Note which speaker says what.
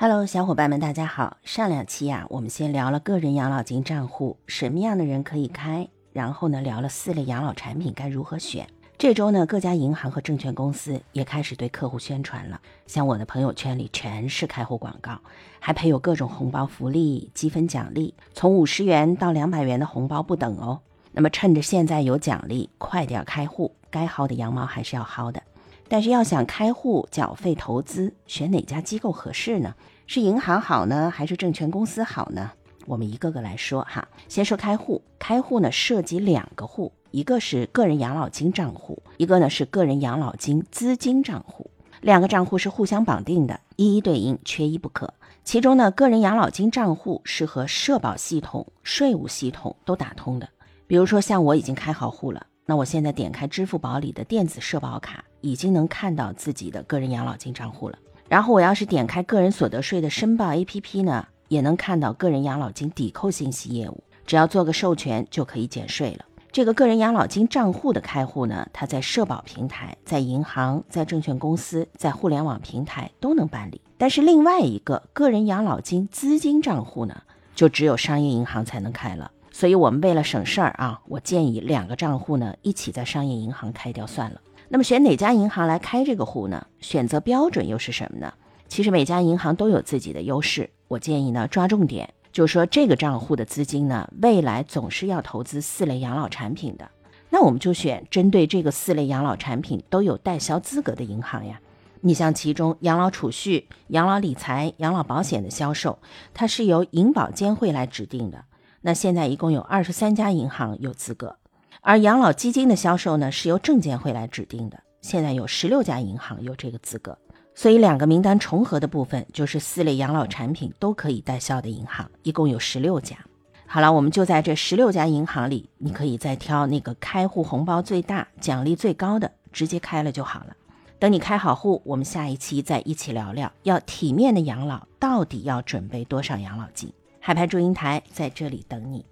Speaker 1: Hello，小伙伴们，大家好。上两期呀，我们先聊了个人养老金账户，什么样的人可以开，然后呢，聊了四类养老产品该如何选。这周呢，各家银行和证券公司也开始对客户宣传了，像我的朋友圈里全是开户广告，还配有各种红包福利、积分奖励，从五十元到两百元的红包不等哦。那么趁着现在有奖励，快点开户，该薅的羊毛还是要薅的。但是要想开户缴费投资，选哪家机构合适呢？是银行好呢，还是证券公司好呢？我们一个个来说哈。先说开户，开户呢涉及两个户，一个是个人养老金账户，一个呢是个人养老金资金账户。两个账户是互相绑定的，一一对应，缺一不可。其中呢，个人养老金账户是和社保系统、税务系统都打通的。比如说像我已经开好户了。那我现在点开支付宝里的电子社保卡，已经能看到自己的个人养老金账户了。然后我要是点开个人所得税的申报 APP 呢，也能看到个人养老金抵扣信息业务。只要做个授权就可以减税了。这个个人养老金账户的开户呢，它在社保平台、在银行、在证券公司、在互联网平台都能办理。但是另外一个个人养老金资金账户呢，就只有商业银行才能开了。所以，我们为了省事儿啊，我建议两个账户呢一起在商业银行开掉算了。那么选哪家银行来开这个户呢？选择标准又是什么呢？其实每家银行都有自己的优势。我建议呢抓重点，就是说这个账户的资金呢，未来总是要投资四类养老产品的。那我们就选针对这个四类养老产品都有代销资格的银行呀。你像其中养老储蓄、养老理财、养老保险的销售，它是由银保监会来指定的。那现在一共有二十三家银行有资格，而养老基金的销售呢是由证监会来指定的，现在有十六家银行有这个资格，所以两个名单重合的部分就是四类养老产品都可以代销的银行，一共有十六家。好了，我们就在这十六家银行里，你可以再挑那个开户红包最大、奖励最高的，直接开了就好了。等你开好户，我们下一期再一起聊聊，要体面的养老到底要准备多少养老金。海派祝英台在这里等你。